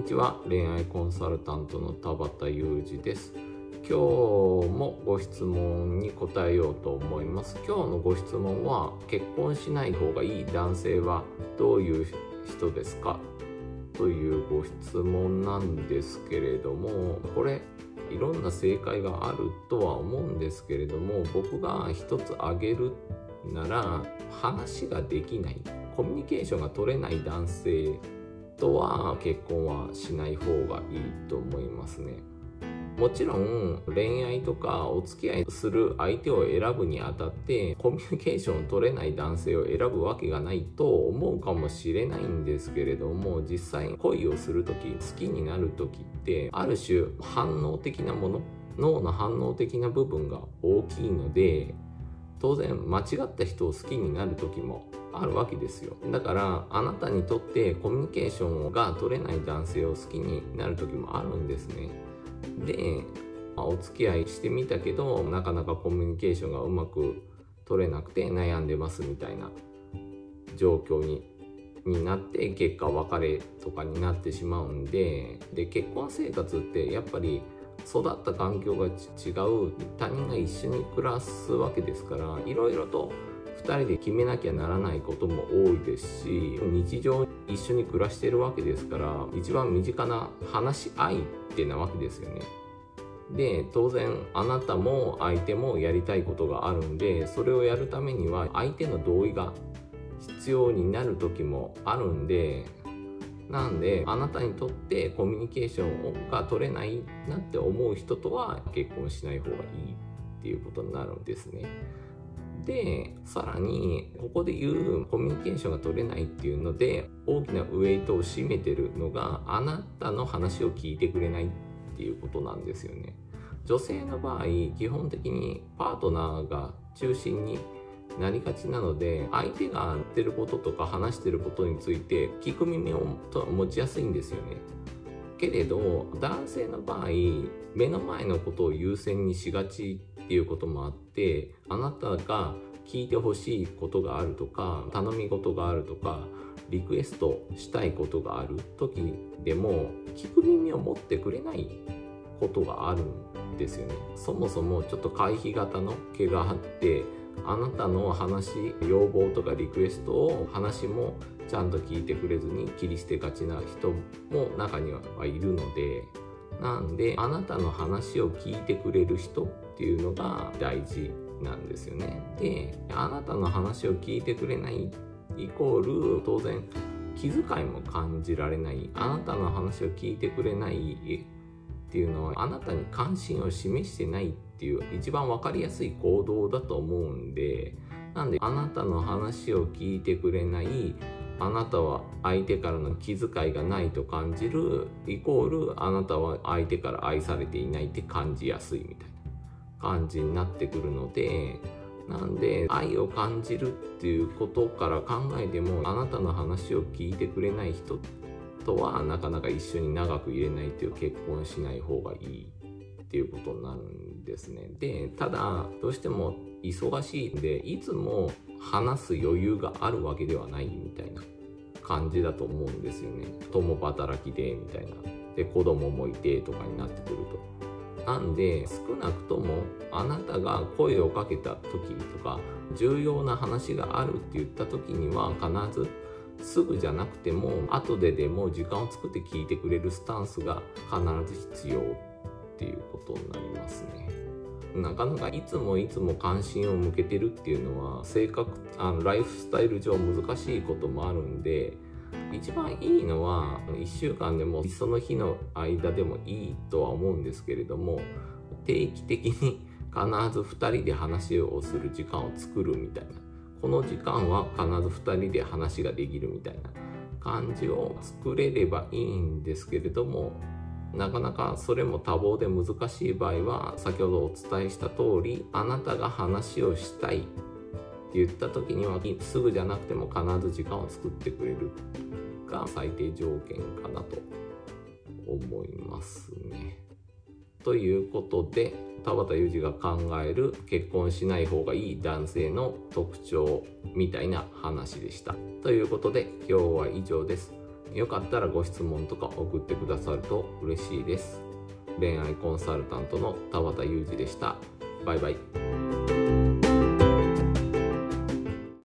にちは。恋愛コンサルタントの田畑裕二です。今日もご質問に答えようと思います。今日のご質問は結婚しない方がいい男性はどういう人ですか？というご質問なんですけれどもこれいろんな正解があるとは思うんですけれども僕が一つ挙げるなら話ができないコミュニケーションが取れない男性とは結婚はしない方がいいと思いますね。もちろん恋愛とかお付き合いする相手を選ぶにあたってコミュニケーションを取れない男性を選ぶわけがないと思うかもしれないんですけれども実際恋をする時好きになる時ってある種反応的なもの脳の反応的な部分が大きいので当然間違った人を好きになる時もあるわけですよ。だからあなたにとってコミュニケーションが取れない男性を好きになる時もあるんですね。で、まあ、お付き合いしてみたけどなかなかコミュニケーションがうまく取れなくて悩んでますみたいな状況にになって結果別れとかになってしまうんでで結婚生活ってやっぱり育った環境が違う。他人が一緒に暮らすわけですからいろいろと2人で決めなきゃならないことも多いですし日常一緒に暮らしてるわけですから一番身近な話し合いってなわけですよね。で当然あなたも相手もやりたいことがあるんでそれをやるためには相手の同意が必要になる時もあるんでなんであなたにとってコミュニケーションが取れないなって思う人とは結婚しない方がいいっていうことになるんですね。でさらにここで言うコミュニケーションが取れないっていうので大きなウエイトを占めてるのがあなたの話を聞いてくれないっていうことなんですよね。女性の場合基本的にパートナーが中心になりがちなので相手が言ってることとか話してることについて聞く耳を持ちやすいんですよね。けれど男性の場合目の前のことを優先にしがちっていうこともあってあなたが聞いてほしいことがあるとか頼み事があるとかリクエストしたいことがある時でも聞く耳を持ってくれないことがあるんですよね。そもそもちょっと回避型の毛があってあなたの話要望とかリクエストを話もちゃんと聞いてくれずに切り捨てがちな人も中にはいるのでなんであなたの話を聞いてくれる人っていうのが大事なんですよね。であなたの話を聞いてくれないイコール当然気遣いも感じられないあなたの話を聞いてくれないっていうのはあなたに関心を示してないっていう一番分かりやすい行動だと思うんでなんであなたの話を聞いてくれないあなたは相手からの気遣いがないと感じるイコールあなたは相手から愛されていないって感じやすいみたいな感じになってくるのでなんで愛を感じるっていうことから考えてもあなたの話を聞いてくれない人とはなかなか一緒に長くいれないっていう結婚しない方がいい。っていうことになるんですね。でただどうしても忙しいんでいつも話す余裕があるわけではないみたいな感じだと思うんですよね。共働きでみたいな。で子供もいてとかになってくると。なんで少なくともあなたが声をかけた時とか重要な話があるって言った時には必ずすぐじゃなくても後ででも時間を作って聞いてくれるスタンスが必ず必要っていうことになりますね。なかなかいつもいつも関心を向けてるっていうのは性格あのライフスタイル上難しいこともあるんで一番いいのは1週間でもその日の間でもいいとは思うんですけれども定期的に必ず2人で話をする時間を作るみたいなこの時間は必ず2人で話ができるみたいな感じを作れればいいんですけれどもなかなかそれも多忙で難しい場合は先ほどお伝えした通りあなたが話をしたいって言った時にはすぐじゃなくても必ず時間を作ってくれるが最低条件かなと思いますね。ということで田畑裕二が考える結婚しない方がいい男性の特徴みたいな話でした。ということで今日は以上です。よかったらご質問とか送ってくださると嬉しいです恋愛コンサルタントの田畑裕二でしたバイバイ